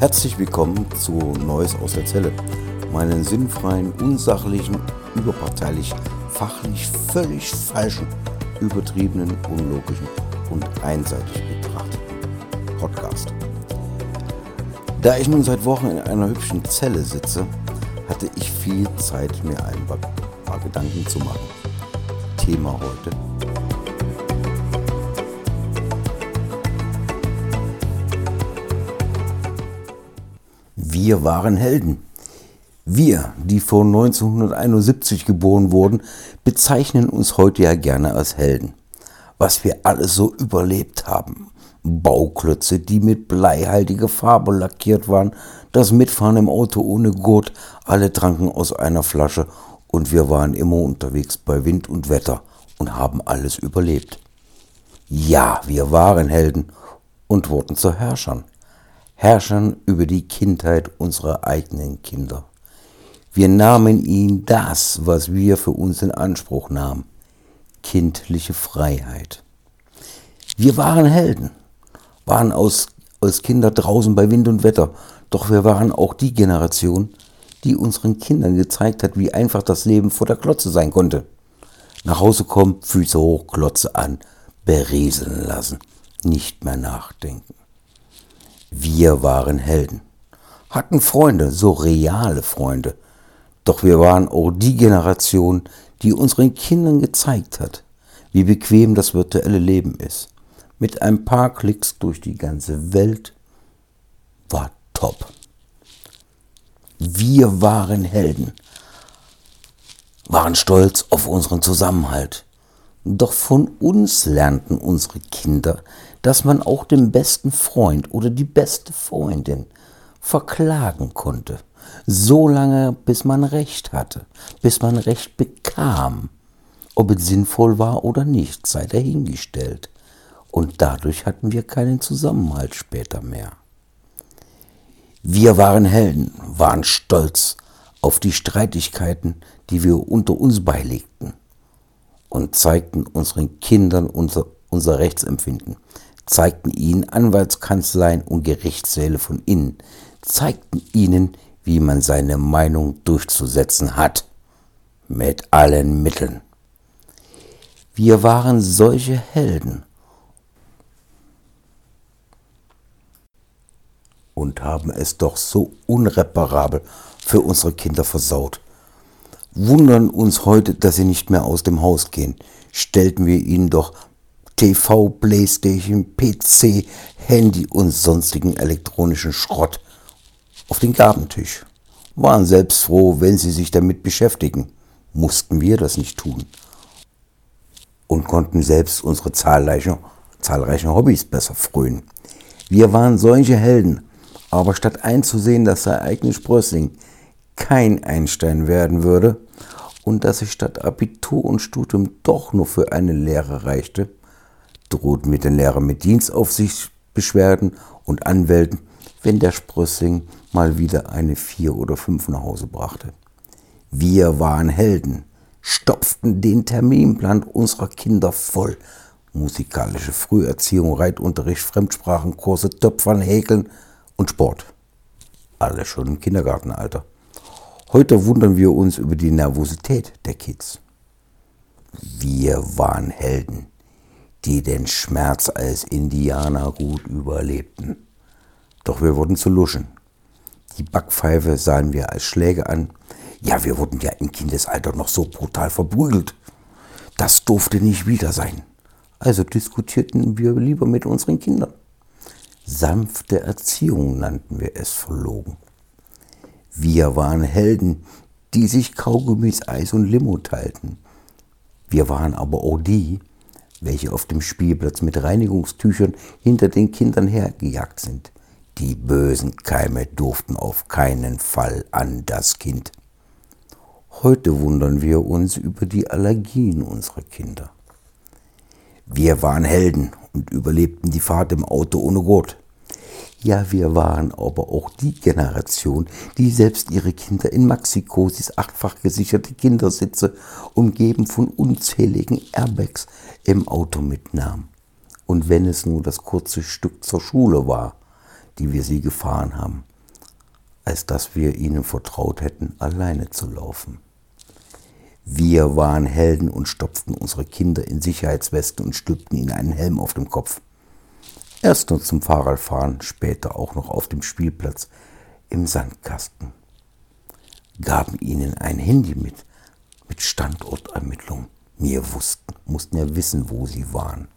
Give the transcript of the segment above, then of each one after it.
Herzlich willkommen zu Neues aus der Zelle, meinen sinnfreien, unsachlichen, überparteilich, fachlich völlig falschen, übertriebenen, unlogischen und einseitig betrachteten Podcast. Da ich nun seit Wochen in einer hübschen Zelle sitze, hatte ich viel Zeit, mir ein paar Gedanken zu machen. Thema heute. Wir waren Helden. Wir, die vor 1971 geboren wurden, bezeichnen uns heute ja gerne als Helden. Was wir alles so überlebt haben. Bauklötze, die mit bleihaltiger Farbe lackiert waren, das Mitfahren im Auto ohne Gurt, alle tranken aus einer Flasche und wir waren immer unterwegs bei Wind und Wetter und haben alles überlebt. Ja, wir waren Helden und wurden zu Herrschern. Herrschern über die Kindheit unserer eigenen Kinder. Wir nahmen ihnen das, was wir für uns in Anspruch nahmen. Kindliche Freiheit. Wir waren Helden waren aus, als Kinder draußen bei Wind und Wetter. Doch wir waren auch die Generation, die unseren Kindern gezeigt hat, wie einfach das Leben vor der Klotze sein konnte. Nach Hause kommen, Füße hoch, Klotze an, berieseln lassen, nicht mehr nachdenken. Wir waren Helden, hatten Freunde, so reale Freunde. Doch wir waren auch die Generation, die unseren Kindern gezeigt hat, wie bequem das virtuelle Leben ist mit ein paar Klicks durch die ganze Welt war top. Wir waren Helden, waren stolz auf unseren Zusammenhalt. Doch von uns lernten unsere Kinder, dass man auch den besten Freund oder die beste Freundin verklagen konnte, so lange bis man Recht hatte, bis man Recht bekam. Ob es sinnvoll war oder nicht, sei dahingestellt und dadurch hatten wir keinen Zusammenhalt später mehr. Wir waren Helden, waren stolz auf die Streitigkeiten, die wir unter uns beilegten und zeigten unseren Kindern unser, unser Rechtsempfinden, zeigten ihnen Anwaltskanzleien und Gerichtssäle von innen, zeigten ihnen, wie man seine Meinung durchzusetzen hat, mit allen Mitteln. Wir waren solche Helden und haben es doch so unreparabel für unsere Kinder versaut. Wundern uns heute, dass sie nicht mehr aus dem Haus gehen. Stellten wir ihnen doch TV, Playstation, PC, Handy und sonstigen elektronischen Schrott auf den Gabentisch. Waren selbst froh, wenn sie sich damit beschäftigen. Mussten wir das nicht tun. Und konnten selbst unsere zahlreichen, zahlreichen Hobbys besser frönen. Wir waren solche Helden, aber statt einzusehen, dass sein eigenes Sprössling kein Einstein werden würde und dass es statt Abitur und Studium doch nur für eine Lehre reichte, drohten wir den Lehrer mit Dienstaufsichtsbeschwerden und Anwälten, wenn der Sprössling mal wieder eine vier oder fünf nach Hause brachte. Wir waren Helden, stopften den Terminplan unserer Kinder voll. Musikalische Früherziehung, Reitunterricht, Fremdsprachenkurse, Töpfern, Häkeln und Sport. Alle schon im Kindergartenalter. Heute wundern wir uns über die Nervosität der Kids. Wir waren Helden, die den Schmerz als Indianer gut überlebten. Doch wir wurden zu Luschen. Die Backpfeife sahen wir als Schläge an. Ja, wir wurden ja im Kindesalter noch so brutal verprügelt. Das durfte nicht wieder sein. Also diskutierten wir lieber mit unseren Kindern. Sanfte Erziehung nannten wir es verlogen. Wir waren Helden, die sich Kaugummis, Eis und Limo teilten. Wir waren aber auch die, welche auf dem Spielplatz mit Reinigungstüchern hinter den Kindern hergejagt sind. Die bösen Keime durften auf keinen Fall an das Kind. Heute wundern wir uns über die Allergien unserer Kinder. Wir waren Helden und überlebten die Fahrt im Auto ohne Gurt. Ja, wir waren aber auch die Generation, die selbst ihre Kinder in Maxikosis achtfach gesicherte Kindersitze, umgeben von unzähligen Airbags, im Auto mitnahm. Und wenn es nur das kurze Stück zur Schule war, die wir sie gefahren haben, als dass wir ihnen vertraut hätten, alleine zu laufen. Wir waren Helden und stopften unsere Kinder in Sicherheitswesten und stülpten ihnen einen Helm auf dem Kopf. Erst nur zum Fahrradfahren, später auch noch auf dem Spielplatz im Sandkasten. Gaben ihnen ein Handy mit, mit Standortermittlung. Wir wussten, mussten ja wissen, wo sie waren.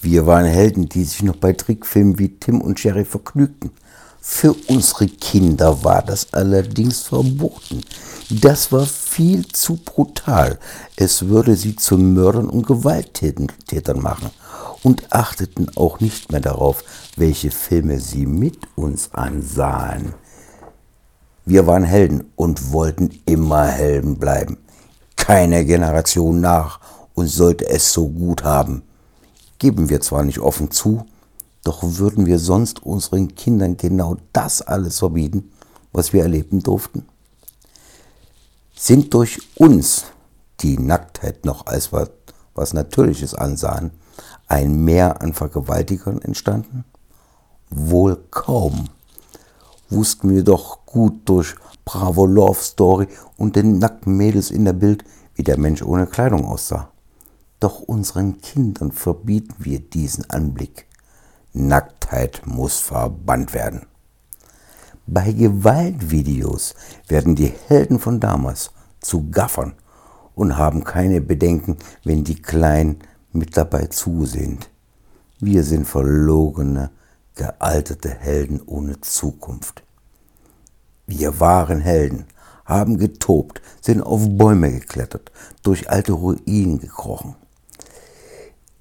Wir waren Helden, die sich noch bei Trickfilmen wie Tim und Jerry vergnügten. Für unsere Kinder war das allerdings verboten. Das war viel zu brutal. Es würde sie zu Mördern und Gewalttätern machen und achteten auch nicht mehr darauf, welche Filme sie mit uns ansahen. Wir waren Helden und wollten immer Helden bleiben. Keine Generation nach uns sollte es so gut haben geben wir zwar nicht offen zu, doch würden wir sonst unseren Kindern genau das alles verbieten, was wir erleben durften? Sind durch uns, die Nacktheit noch als was, was Natürliches ansahen, ein Mehr an Vergewaltigern entstanden? Wohl kaum. Wussten wir doch gut durch Bravo Love Story und den nackten Mädels in der Bild, wie der Mensch ohne Kleidung aussah. Doch unseren Kindern verbieten wir diesen Anblick. Nacktheit muss verbannt werden. Bei Gewaltvideos werden die Helden von damals zu Gaffern und haben keine Bedenken, wenn die Kleinen mit dabei zusehen. Wir sind verlogene, gealterte Helden ohne Zukunft. Wir waren Helden, haben getobt, sind auf Bäume geklettert, durch alte Ruinen gekrochen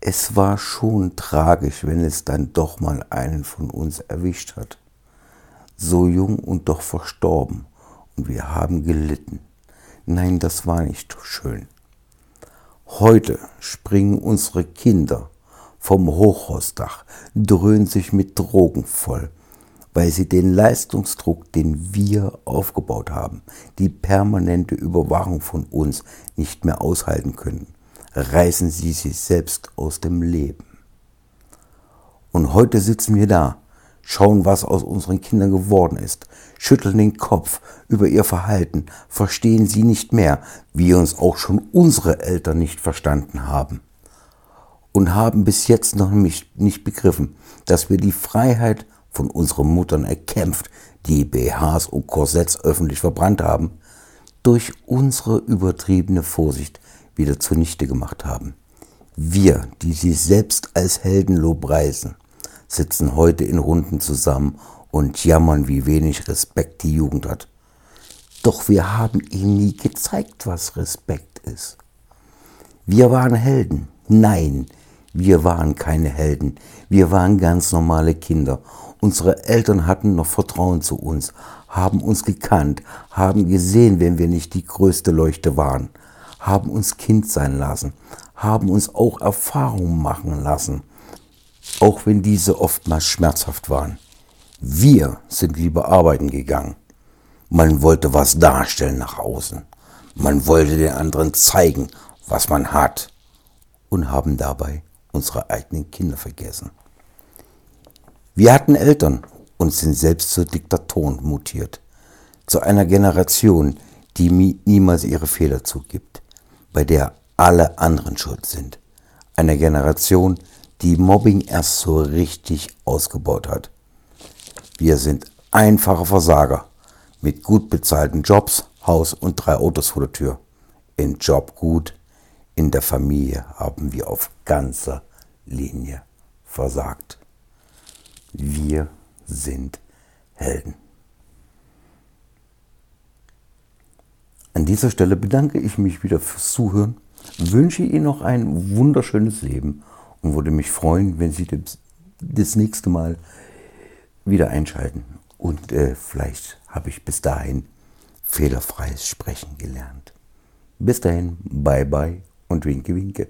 es war schon tragisch, wenn es dann doch mal einen von uns erwischt hat. So jung und doch verstorben. Und wir haben gelitten. Nein, das war nicht schön. Heute springen unsere Kinder vom Hochhausdach, dröhnen sich mit Drogen voll, weil sie den Leistungsdruck, den wir aufgebaut haben, die permanente Überwachung von uns nicht mehr aushalten können reißen sie sich selbst aus dem Leben. Und heute sitzen wir da, schauen, was aus unseren Kindern geworden ist, schütteln den Kopf über ihr Verhalten, verstehen sie nicht mehr, wie uns auch schon unsere Eltern nicht verstanden haben. Und haben bis jetzt noch nicht, nicht begriffen, dass wir die Freiheit von unseren Muttern erkämpft, die BHs und Korsetts öffentlich verbrannt haben, durch unsere übertriebene Vorsicht wieder zunichte gemacht haben. Wir, die sie selbst als Helden lobpreisen, sitzen heute in Runden zusammen und jammern, wie wenig Respekt die Jugend hat. Doch wir haben ihnen nie gezeigt, was Respekt ist. Wir waren Helden. Nein, wir waren keine Helden. Wir waren ganz normale Kinder. Unsere Eltern hatten noch Vertrauen zu uns, haben uns gekannt, haben gesehen, wenn wir nicht die größte Leuchte waren haben uns Kind sein lassen, haben uns auch Erfahrungen machen lassen, auch wenn diese oftmals schmerzhaft waren. Wir sind lieber arbeiten gegangen. Man wollte was darstellen nach außen. Man wollte den anderen zeigen, was man hat. Und haben dabei unsere eigenen Kinder vergessen. Wir hatten Eltern und sind selbst zu Diktatoren mutiert. Zu einer Generation, die niemals ihre Fehler zugibt bei der alle anderen schuld sind. Eine Generation, die Mobbing erst so richtig ausgebaut hat. Wir sind einfache Versager mit gut bezahlten Jobs, Haus und drei Autos vor der Tür. In Job gut, in der Familie haben wir auf ganzer Linie versagt. Wir sind Helden. An dieser Stelle bedanke ich mich wieder fürs Zuhören, wünsche Ihnen noch ein wunderschönes Leben und würde mich freuen, wenn Sie das nächste Mal wieder einschalten. Und äh, vielleicht habe ich bis dahin fehlerfreies Sprechen gelernt. Bis dahin, bye bye und winke winke.